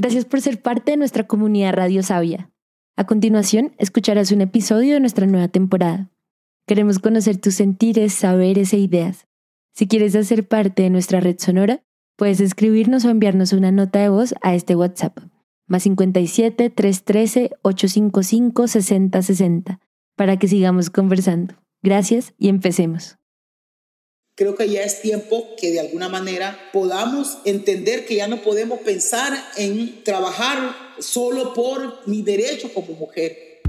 Gracias por ser parte de nuestra comunidad Radio Sabia. A continuación, escucharás un episodio de nuestra nueva temporada. Queremos conocer tus sentires, saberes e ideas. Si quieres hacer parte de nuestra red sonora, puedes escribirnos o enviarnos una nota de voz a este WhatsApp, más 57 313 855 6060, para que sigamos conversando. Gracias y empecemos. Creo que ya es tiempo que de alguna manera podamos entender que ya no podemos pensar en trabajar solo por mi derecho como mujer.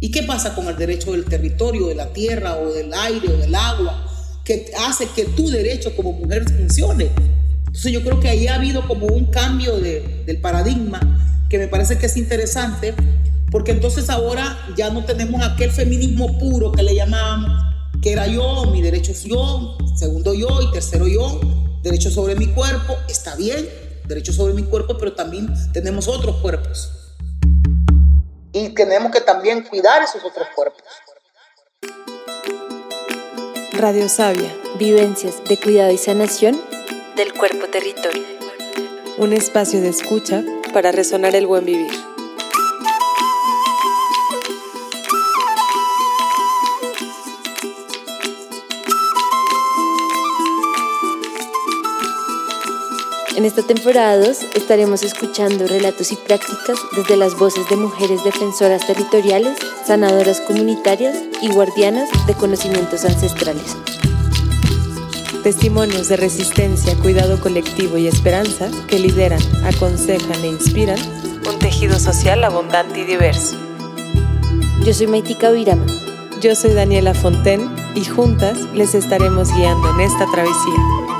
¿Y qué pasa con el derecho del territorio, de la tierra o del aire o del agua? Que hace que tu derecho como mujer funcione. Entonces yo creo que ahí ha habido como un cambio de, del paradigma que me parece que es interesante, porque entonces ahora ya no tenemos aquel feminismo puro que le llamábamos que era yo, mi derecho es yo, segundo yo y tercero yo, derecho sobre mi cuerpo, está bien, derecho sobre mi cuerpo, pero también tenemos otros cuerpos. Y tenemos que también cuidar esos otros cuerpos. Radio Sabia, vivencias de cuidado y sanación del cuerpo territorio. Un espacio de escucha para resonar el buen vivir. En esta temporada 2 estaremos escuchando relatos y prácticas desde las voces de mujeres defensoras territoriales, sanadoras comunitarias y guardianas de conocimientos ancestrales. Testimonios de resistencia, cuidado colectivo y esperanza que lideran, aconsejan e inspiran un tejido social abundante y diverso. Yo soy Maitika Virama. Yo soy Daniela Fonten y juntas les estaremos guiando en esta travesía.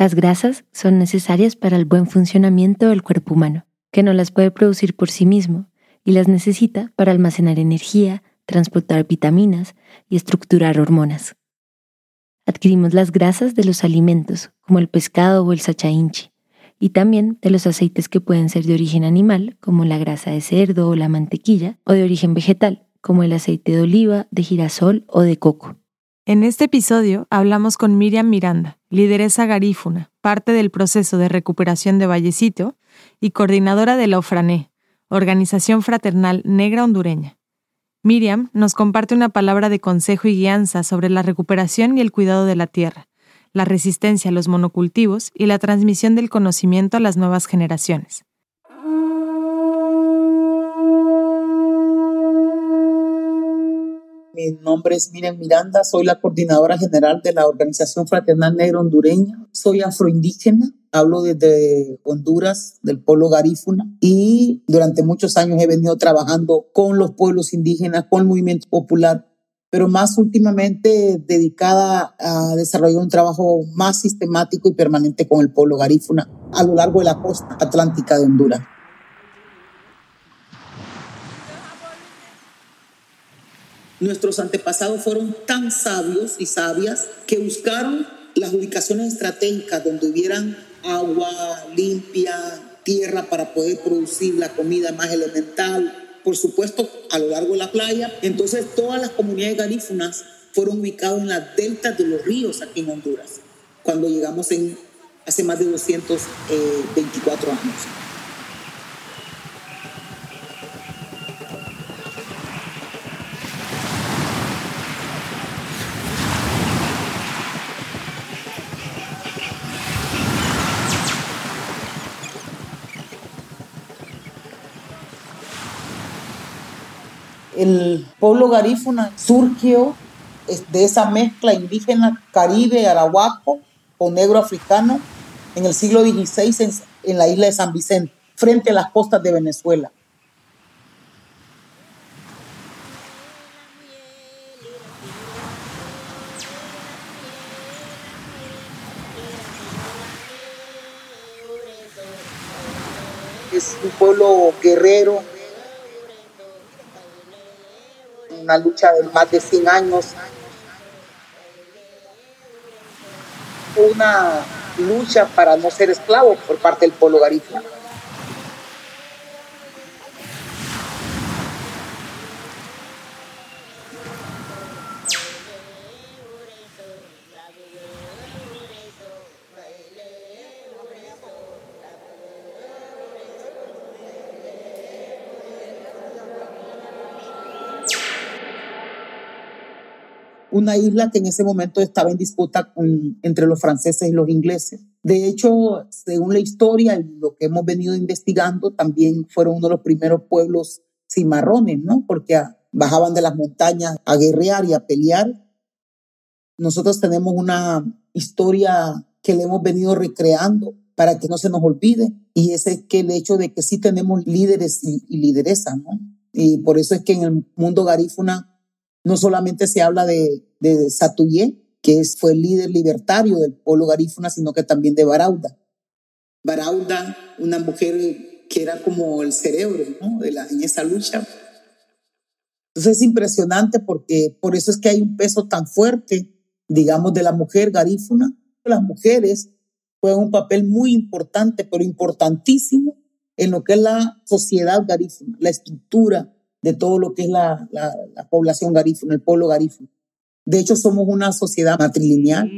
Las grasas son necesarias para el buen funcionamiento del cuerpo humano, que no las puede producir por sí mismo y las necesita para almacenar energía, transportar vitaminas y estructurar hormonas. Adquirimos las grasas de los alimentos, como el pescado o el sachainchi, y también de los aceites que pueden ser de origen animal, como la grasa de cerdo o la mantequilla, o de origen vegetal, como el aceite de oliva, de girasol o de coco. En este episodio hablamos con Miriam Miranda, lideresa garífuna, parte del proceso de recuperación de Vallecito y coordinadora de la OFRANÉ, Organización Fraternal Negra Hondureña. Miriam nos comparte una palabra de consejo y guianza sobre la recuperación y el cuidado de la tierra, la resistencia a los monocultivos y la transmisión del conocimiento a las nuevas generaciones. Mi nombre es Miriam Miranda, soy la coordinadora general de la Organización Fraternal Negro Hondureña. Soy afroindígena, hablo desde Honduras, del pueblo garífuna, y durante muchos años he venido trabajando con los pueblos indígenas, con el movimiento popular, pero más últimamente dedicada a desarrollar un trabajo más sistemático y permanente con el pueblo garífuna a lo largo de la costa atlántica de Honduras. Nuestros antepasados fueron tan sabios y sabias que buscaron las ubicaciones estratégicas donde hubieran agua limpia, tierra para poder producir la comida más elemental, por supuesto a lo largo de la playa. Entonces todas las comunidades garífunas fueron ubicadas en las deltas de los ríos aquí en Honduras, cuando llegamos en hace más de 224 años. El pueblo garífuna surgió de esa mezcla indígena caribe, arahuaco o negro africano en el siglo XVI en, la isla de San Vicente, frente a las costas de Venezuela. Es un pueblo guerrero, una lucha de más de 100 años, una lucha para no ser esclavo por parte del pueblo garífuna. Una isla que en ese momento estaba en disputa entre los franceses y los ingleses. De hecho, según la historia y lo que hemos venido investigando, también fueron uno de los primeros pueblos cimarrones, ¿no? Porque bajaban de las montañas a guerrear y a pelear. Nosotros tenemos una historia que le hemos venido recreando para que no se nos olvide, y ese es que el hecho de que sí tenemos líderes y, y lideresas, ¿no? Y por eso es que en el mundo garífuna no solamente se habla de, de Satuyé, que fue el líder libertario del pueblo garífuna, sino que también de Barauda. Barauda, una mujer que era como el cerebro de la, en esa lucha. Entonces es impresionante porque por eso es que hay un peso tan fuerte, digamos, de la mujer garífuna. Las mujeres juegan un papel muy importante, pero importantísimo en lo que es la sociedad garífuna, la estructura de todo lo que es la, la, la población garífuna, el pueblo garífuna. De hecho, somos una sociedad matrilineal.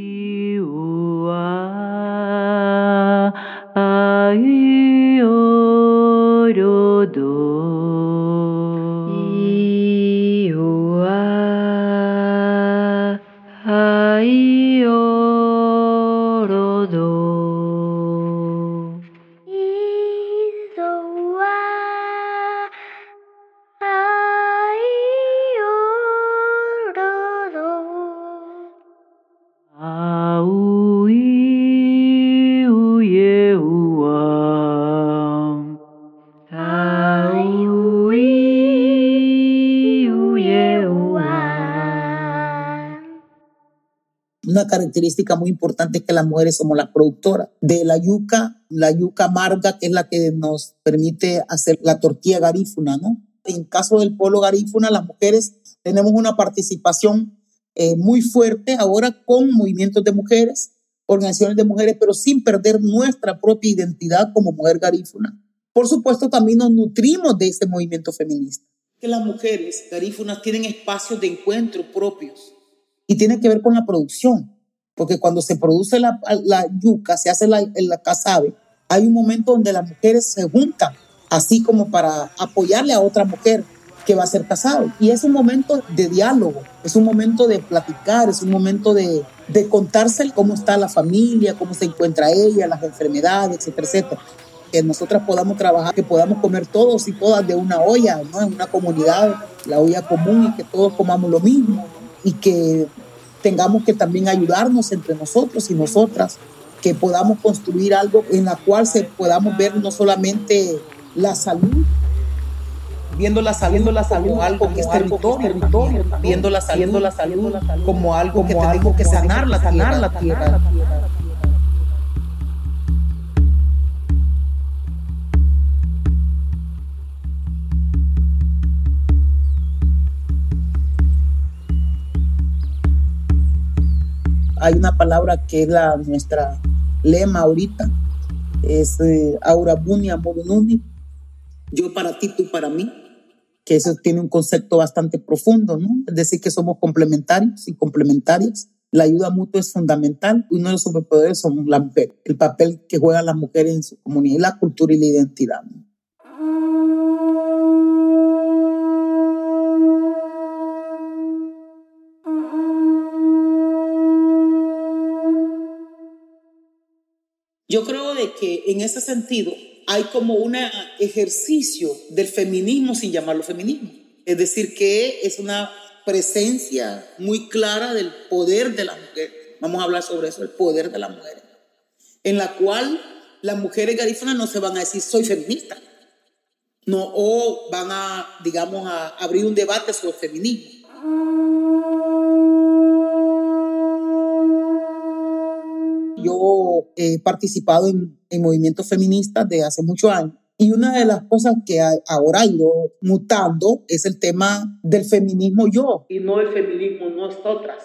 Una característica muy importante es que las mujeres somos las productoras de la yuca, la yuca amarga, que es la que nos permite hacer la tortilla garífuna, ¿no? En caso del pueblo garífuna, las mujeres tenemos una participación eh, muy fuerte ahora con movimientos de mujeres, organizaciones de mujeres, pero sin perder nuestra propia identidad como mujer garífuna. Por supuesto, también nos nutrimos de ese movimiento feminista. Que las mujeres garífunas tienen espacios de encuentro propios y tiene que ver con la producción, porque cuando se produce la, la yuca, se hace la, la casabe, hay un momento donde las mujeres se juntan, así como para apoyarle a otra mujer que va a ser casado. Y es un momento de diálogo, es un momento de platicar, es un momento de, de contarse cómo está la familia, cómo se encuentra ella, las enfermedades, etcétera, etcétera. Que nosotras podamos trabajar, que podamos comer todos y todas de una olla, ¿no? En una comunidad, la olla común y que todos comamos lo mismo y que tengamos que también ayudarnos entre nosotros y nosotras, que podamos construir algo en la cual se podamos ver no solamente la salud, viendo la salud, la salud como algo que es territorio, viendo la salud, la salud como algo que tenemos que sanar la sanar la tierra. Hay una palabra que es la, nuestra lema ahorita, es eh, aura bunia morununi, yo para ti, tú para mí, que eso tiene un concepto bastante profundo, ¿no? Es decir, que somos complementarios y complementarias. La ayuda mutua es fundamental. Uno de los superpoderes somos la mujer, el papel que juegan las mujeres en su comunidad, la cultura y la identidad. ¿no? Yo creo de que en ese sentido hay como un ejercicio del feminismo sin llamarlo feminismo. Es decir, que es una presencia muy clara del poder de la mujer. Vamos a hablar sobre eso, el poder de la mujer. En la cual las mujeres garífunas no se van a decir soy feminista. No, o van a, digamos, a abrir un debate sobre feminismo. Yo he participado en, en movimientos feministas de hace muchos años y una de las cosas que ahora ha ido mutando es el tema del feminismo yo. Y no el feminismo nosotras.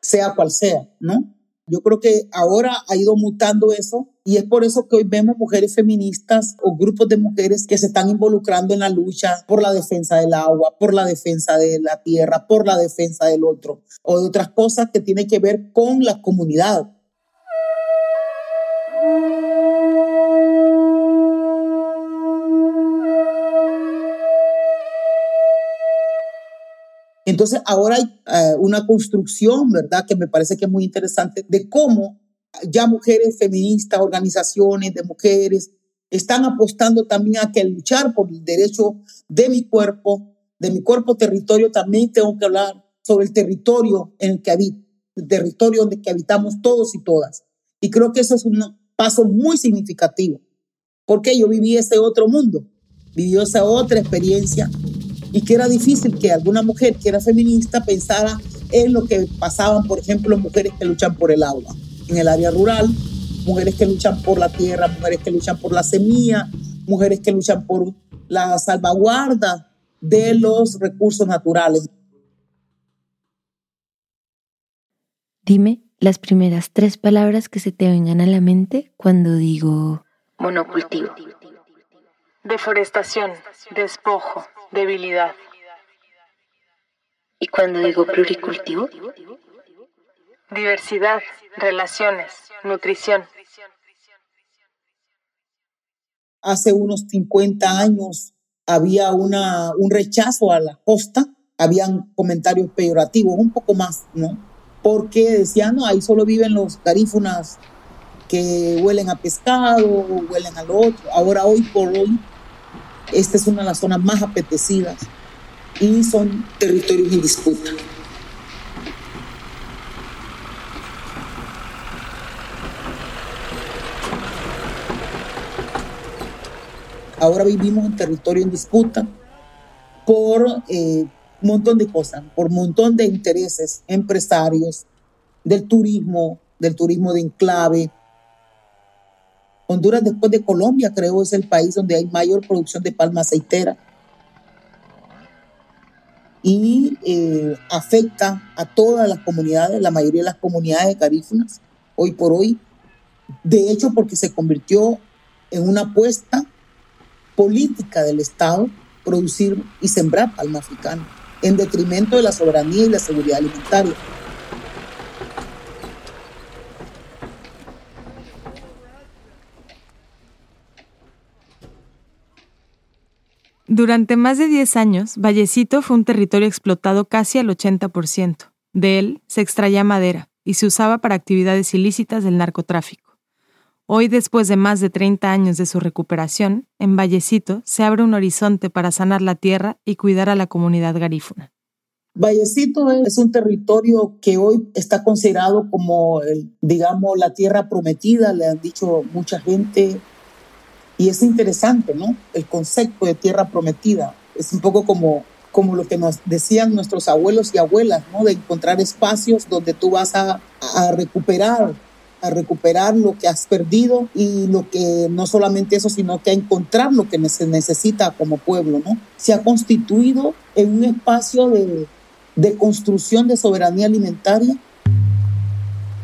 Sea cual sea, ¿no? Yo creo que ahora ha ido mutando eso y es por eso que hoy vemos mujeres feministas o grupos de mujeres que se están involucrando en la lucha por la defensa del agua, por la defensa de la tierra, por la defensa del otro o de otras cosas que tienen que ver con la comunidad. Entonces ahora hay eh, una construcción, ¿verdad? Que me parece que es muy interesante de cómo ya mujeres feministas, organizaciones de mujeres, están apostando también a que luchar por el derecho de mi cuerpo, de mi cuerpo territorio, también tengo que hablar sobre el territorio en el que habito, el territorio donde que habitamos todos y todas. Y creo que eso es un paso muy significativo, porque yo viví ese otro mundo, vivió esa otra experiencia y que era difícil que alguna mujer que era feminista pensara en lo que pasaban, por ejemplo, mujeres que luchan por el agua en el área rural, mujeres que luchan por la tierra, mujeres que luchan por la semilla, mujeres que luchan por la salvaguarda de los recursos naturales. Dime las primeras tres palabras que se te vengan a la mente cuando digo monocultivo. Deforestación, despojo, debilidad. ¿Y cuando digo pluricultivo? Diversidad, relaciones, nutrición. Hace unos 50 años había una, un rechazo a la costa, habían comentarios peyorativos, un poco más, ¿no? Porque decían, no, ahí solo viven los garífunas que huelen a pescado, huelen a lo otro. Ahora, hoy por hoy, esta es una de las zonas más apetecidas y son territorios en disputa. Ahora vivimos en territorio en disputa por eh, un montón de cosas, por un montón de intereses empresarios, del turismo, del turismo de enclave, Honduras, después de Colombia, creo, es el país donde hay mayor producción de palma aceitera. Y eh, afecta a todas las comunidades, la mayoría de las comunidades de garífunas, hoy por hoy. De hecho, porque se convirtió en una apuesta política del Estado producir y sembrar palma africana, en detrimento de la soberanía y la seguridad alimentaria. Durante más de 10 años, Vallecito fue un territorio explotado casi al 80%. De él se extraía madera y se usaba para actividades ilícitas del narcotráfico. Hoy, después de más de 30 años de su recuperación, en Vallecito se abre un horizonte para sanar la tierra y cuidar a la comunidad garífuna. Vallecito es un territorio que hoy está considerado como, digamos, la tierra prometida, le han dicho mucha gente, y es interesante, ¿no? El concepto de tierra prometida. Es un poco como, como lo que nos decían nuestros abuelos y abuelas, ¿no? De encontrar espacios donde tú vas a, a recuperar a recuperar lo que has perdido y lo que no solamente eso, sino que a encontrar lo que se necesita como pueblo, ¿no? Se ha constituido en un espacio de, de construcción de soberanía alimentaria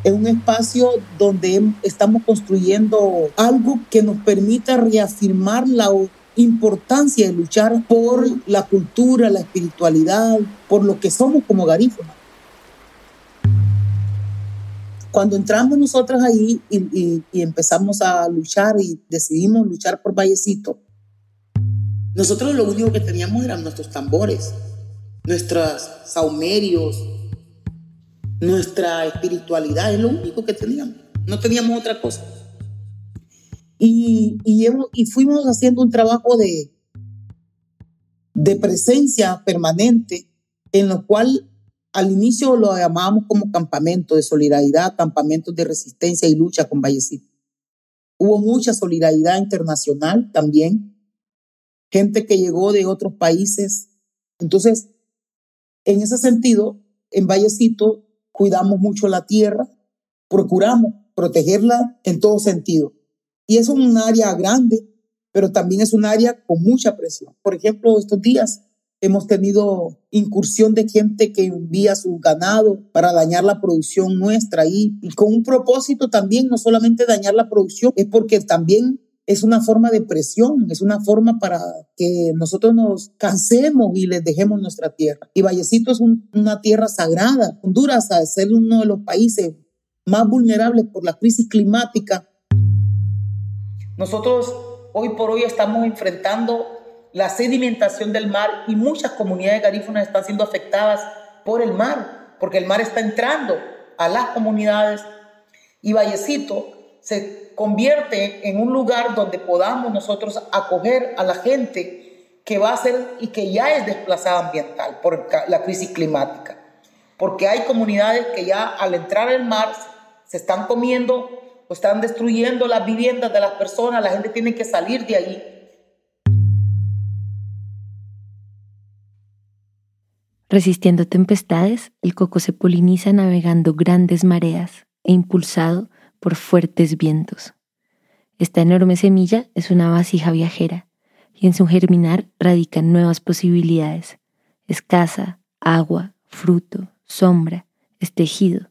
en un espacio donde estamos construyendo algo que nos permita reafirmar la importancia de luchar por la cultura, la espiritualidad, por lo que somos como garífunas. Cuando entramos nosotras ahí y, y, empezamos a luchar y decidimos luchar por Vallecito, nosotros lo único que teníamos eran nuestros tambores, nuestros saumerios, nuestra espiritualidad es lo único que teníamos. No teníamos otra cosa. Y, y, fuimos haciendo un trabajo de, de presencia permanente en lo cual al inicio lo llamábamos como campamento de solidaridad, campamentos de resistencia y lucha con Vallecito. Hubo mucha solidaridad internacional también, gente que llegó de otros países. Entonces, en ese sentido, en Vallecito cuidamos mucho la tierra, procuramos protegerla en todo sentido. Y es un área grande, pero también es un área con mucha presión. Por ejemplo, estos días hemos tenido incursión de gente que envía su ganado para dañar la producción nuestra y, con un propósito también, no solamente dañar la producción, es porque también es una forma de presión, es una forma para que nosotros nos cansemos y les dejemos nuestra tierra. Y Vallecito es una tierra sagrada. Honduras, al ser uno de los países más vulnerables por la crisis climática, nosotros hoy por hoy estamos enfrentando la sedimentación del mar y muchas comunidades garífunas están siendo afectadas por el mar, porque el mar está entrando a las comunidades y Vallecito se convierte en un lugar donde podamos nosotros acoger a la gente que va a ser y que ya es desplazada ambiental por la crisis climática. Porque hay comunidades que ya al entrar al mar se están comiendo o están destruyendo las viviendas de las personas, la gente tiene que salir de ahí. Resistiendo tempestades, el coco se poliniza navegando grandes mareas e impulsado por fuertes vientos. Esta enorme semilla es una vasija viajera y en su germinar radican nuevas posibilidades. Escasa, agua, fruto, sombra, estejido,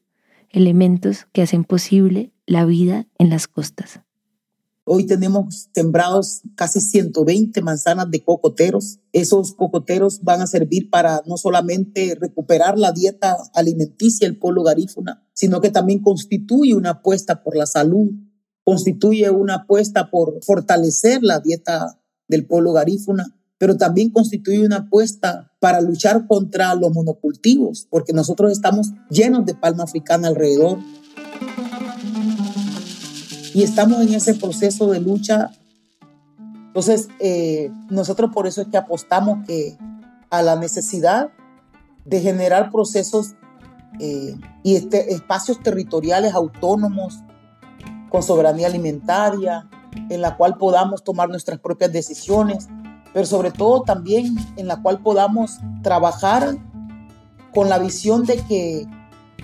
elementos que hacen posible la vida en las costas. Hoy tenemos sembrados casi 120 manzanas de cocoteros. Esos cocoteros van a servir para no solamente recuperar la dieta alimenticia del pueblo garífuna, sino que también constituye una apuesta por la salud, constituye una apuesta por fortalecer la dieta del pueblo garífuna, pero también constituye una apuesta para luchar contra los monocultivos, porque nosotros estamos llenos de palma africana alrededor y estamos en ese proceso de lucha. Entonces, eh, nosotros por eso es que apostamos que a la necesidad de generar procesos eh, y este, espacios territoriales autónomos con soberanía alimentaria, en la cual podamos tomar nuestras propias decisiones, pero sobre todo también en la cual podamos trabajar con la visión de que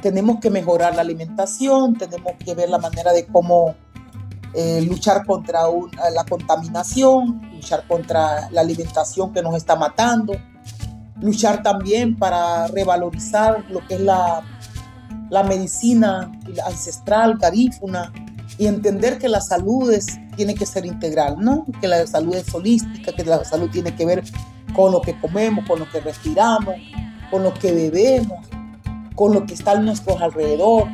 tenemos que mejorar la alimentación, tenemos que ver la manera de cómo eh, luchar contra la contaminación, luchar contra la alimentación que nos está matando, luchar también para revalorizar lo que es la, la medicina ancestral, garífuna, y entender que la salud tiene que ser integral, ¿no? Que la salud es holística, que la salud tiene que ver con lo que comemos, con lo que respiramos, con lo que bebemos, con lo que está a nuestro alrededor,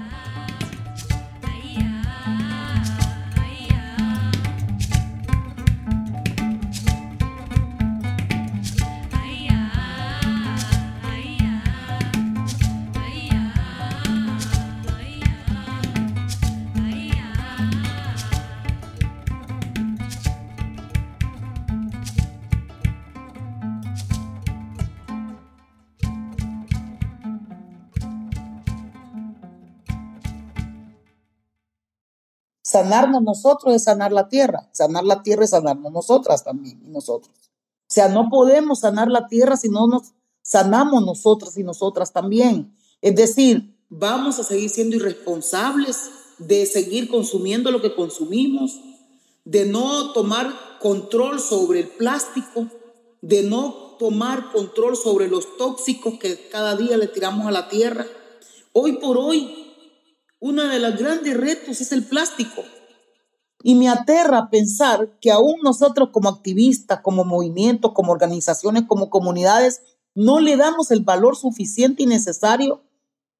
sanarnos nosotros es sanar la tierra. Sanar la tierra es sanarnos nosotras también y nosotros. O sea, no podemos sanar la tierra si no nos sanamos nosotras y nosotras también. Es decir, vamos a seguir siendo irresponsables de seguir consumiendo lo que consumimos, de no tomar control sobre el plástico, de no tomar control sobre los tóxicos que cada día le tiramos a la tierra. Hoy por hoy uno de los grandes retos es el plástico. Y me aterra pensar que aún nosotros como activistas, como movimientos, como organizaciones, como comunidades, no le damos el valor suficiente y necesario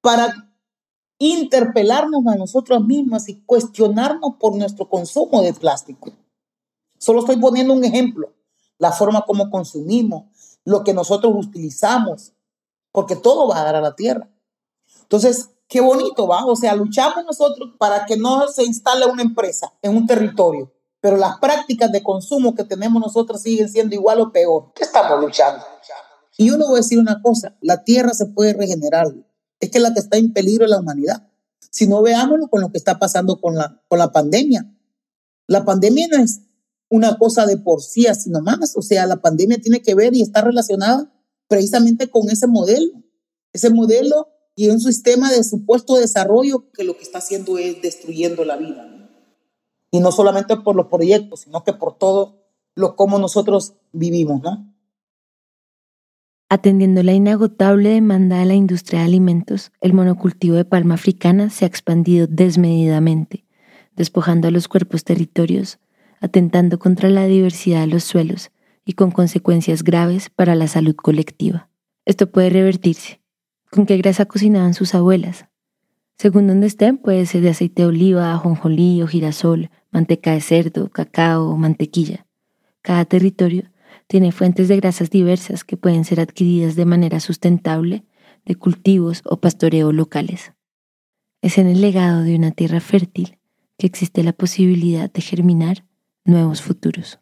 para interpelarnos a nosotros mismos y cuestionarnos por nuestro consumo de plástico. Solo estoy poniendo un ejemplo, la forma como consumimos, lo que nosotros utilizamos, porque todo va a dar a la tierra. Entonces, qué bonito, ¿va? O sea, luchamos nosotros para que no se instale una empresa en un territorio, pero las prácticas de consumo que tenemos nosotros siguen siendo igual o peor. ¿Qué estamos luchando? Y yo le voy a decir una cosa, la tierra se puede regenerar. Es que la que está en peligro es la humanidad. Si no veámoslo con lo que está pasando con la, con la pandemia. La pandemia no es una cosa de por sí, sino más. O sea, la pandemia tiene que ver y está relacionada precisamente con ese modelo. Ese modelo y un sistema de supuesto desarrollo que lo que está haciendo es destruyendo la vida. Y no solamente por los proyectos, sino que por todo lo como nosotros vivimos, ¿no? Atendiendo la inagotable demanda de la industria de alimentos, el monocultivo de palma africana se ha expandido desmedidamente, despojando a los cuerpos territorios, atentando contra la diversidad de los suelos y con consecuencias graves para la salud colectiva. Esto puede revertirse con qué grasa cocinaban sus abuelas. Según donde estén, puede ser de aceite de oliva, ajonjolí o girasol, manteca de cerdo, cacao o mantequilla. Cada territorio tiene fuentes de grasas diversas que pueden ser adquiridas de manera sustentable de cultivos o pastoreo locales. Es en el legado de una tierra fértil que existe la posibilidad de germinar nuevos futuros.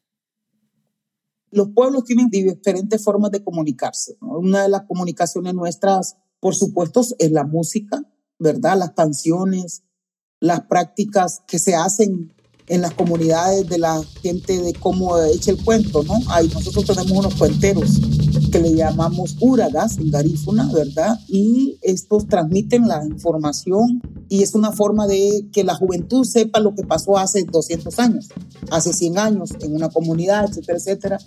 Los pueblos tienen diferentes formas de comunicarse. Una de las comunicaciones nuestras, por supuesto, es la música, ¿verdad? Las canciones, las prácticas que se hacen en las comunidades de la gente de cómo echa el cuento, ¿no? Ahí nosotros tenemos unos cuenteros que le llamamos uragas en garífuna, ¿verdad? Y estos transmiten la información y es una forma de que la juventud sepa lo que pasó hace 200 años, hace 100 años en una comunidad, etcétera, etcétera.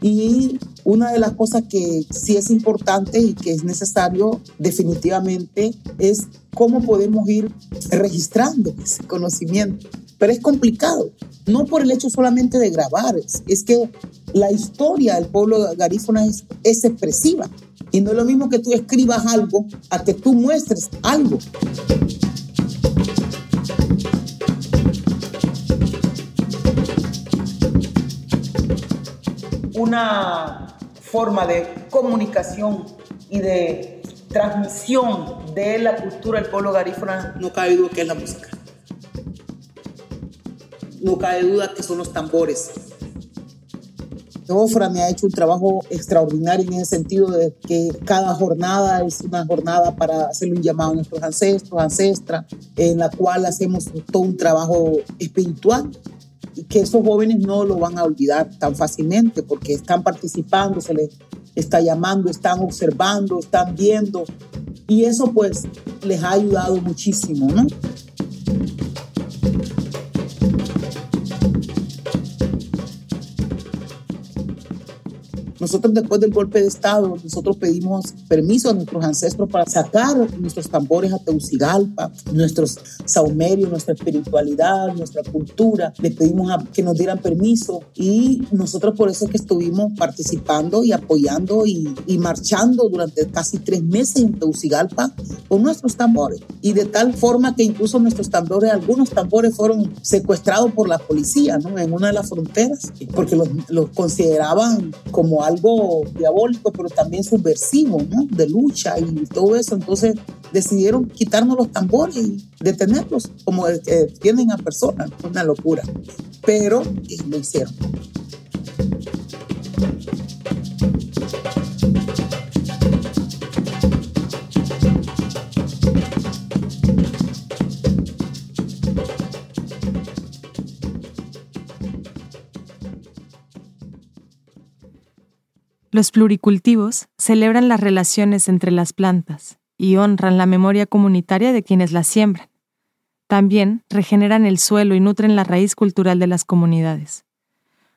Y una de las cosas que sí es importante y que es necesario definitivamente es cómo podemos ir registrando ese conocimiento. Pero es complicado, no por el hecho solamente de grabar, es, que la historia del pueblo garífuna es, es expresiva. Y no es lo mismo que tú escribas algo a que tú muestres algo. una forma de comunicación y de transmisión de la cultura del pueblo garífuna, no cabe duda que es la música. No cabe duda que son los tambores. Ofra me ha hecho un trabajo extraordinario en ese sentido de que cada jornada es una jornada para hacerle un llamado a nuestros ancestros, ancestras, en la cual hacemos todo un trabajo espiritual que esos jóvenes no lo van a olvidar tan fácilmente porque están participando, se les está llamando, están observando, están viendo y eso pues les ha ayudado muchísimo, ¿no? Nosotros después del golpe de Estado, nosotros pedimos permiso a nuestros ancestros para sacar nuestros tambores a Teucigalpa, nuestros saumerios, nuestra espiritualidad, nuestra cultura. Les pedimos a, que nos dieran permiso y nosotros por eso es que estuvimos participando y apoyando y, y marchando durante casi tres meses en Teucigalpa con nuestros tambores. Y de tal forma que incluso nuestros tambores, algunos tambores fueron secuestrados por la policía ¿no? en una de las fronteras porque los, los consideraban como algo diabólico, pero también subversivo, ¿no? De lucha y todo eso. Entonces decidieron quitarnos los tambores y detenerlos, como que tienen a personas. Una locura. Pero lo hicieron. Los pluricultivos celebran las relaciones entre las plantas y honran la memoria comunitaria de quienes las siembran. También regeneran el suelo y nutren la raíz cultural de las comunidades.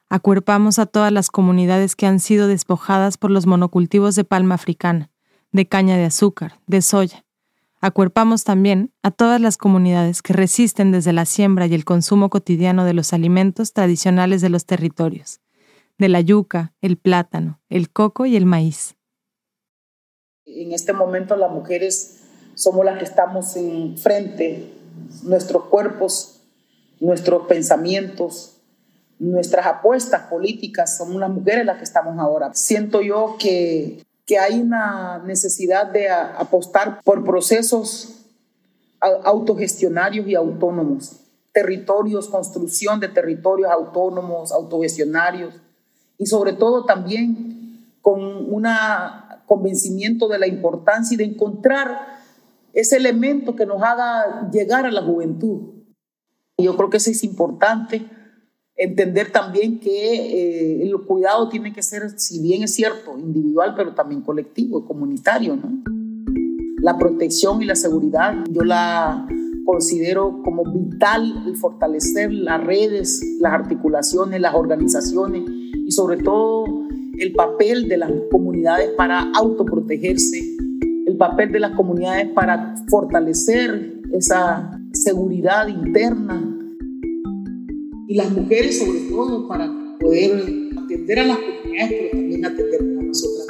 Acuerpamos a todas las comunidades que han sido despojadas por los monocultivos de palma africana, de caña de azúcar, de soya. Acuerpamos también a todas las comunidades que resisten desde la siembra y el consumo cotidiano de los alimentos tradicionales de los territorios de la yuca, el plátano, el coco y el maíz. En este momento las mujeres somos las que estamos en frente, nuestros cuerpos, nuestros pensamientos, nuestras apuestas políticas, somos las mujeres las que estamos ahora. Siento yo que, que hay una necesidad de apostar por procesos autogestionarios y autónomos, territorios, construcción de territorios autónomos, autogestionarios, y sobre todo también con un convencimiento de la importancia y de encontrar ese elemento que nos haga llegar a la juventud. Y yo creo que eso es importante, entender también que eh, el cuidado tiene que ser, si bien es cierto, individual, pero también colectivo, comunitario, ¿no? La protección y la seguridad, yo la considero como vital el fortalecer las redes, las articulaciones, las organizaciones y sobre todo el papel de las comunidades para autoprotegerse, el papel de las comunidades para fortalecer esa seguridad interna. Y las mujeres sobre todo para poder atender a las comunidades, pero también atender a nosotras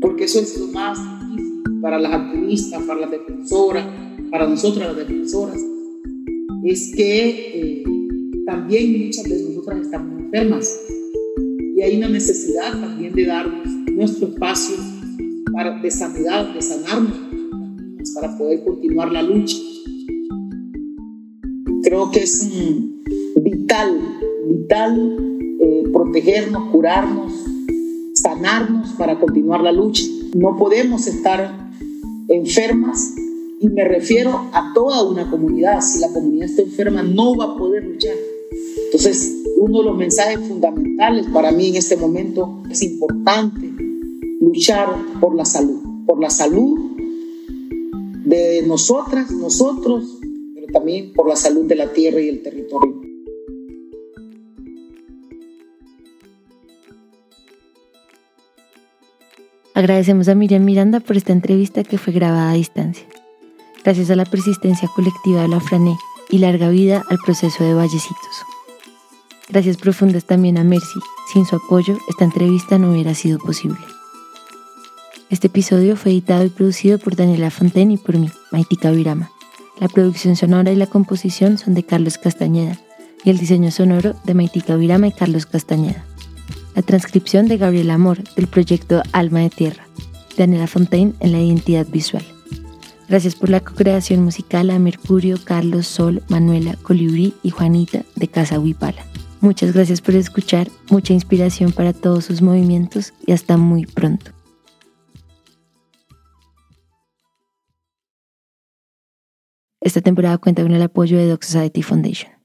Porque eso es lo más difícil para las activistas, para las defensoras, para nosotras las defensoras, es que eh, también muchas de nosotras estamos enfermas y hay una necesidad también de darnos nuestro espacio para, de sanidad, de sanarnos, para poder continuar la lucha. Creo que es vital, vital eh, protegernos, curarnos, sanarnos para continuar la lucha. No podemos estar enfermas y me refiero a toda una comunidad. Si la comunidad está enferma, no va a poder luchar. Entonces, uno de los mensajes fundamentales para mí en este momento es importante luchar por la salud, por la salud de nosotras, nosotros, pero también por la salud de la tierra y el territorio. Agradecemos a Miriam Miranda por esta entrevista que fue grabada a distancia. Gracias a la persistencia colectiva de la FRANE y larga vida al proceso de Vallecitos. Gracias profundas también a Mercy. Sin su apoyo, esta entrevista no hubiera sido posible. Este episodio fue editado y producido por Daniela Fontaine y por mí, Maitika Virama. La producción sonora y la composición son de Carlos Castañeda y el diseño sonoro de Maitika Virama y Carlos Castañeda. La transcripción de Gabriel Amor del proyecto Alma de Tierra. Daniela Fontaine en la identidad visual. Gracias por la co-creación musical a Mercurio, Carlos, Sol, Manuela, Colibrí y Juanita de Casa Huipala. Muchas gracias por escuchar, mucha inspiración para todos sus movimientos y hasta muy pronto. Esta temporada cuenta con el apoyo de Doc Society Foundation.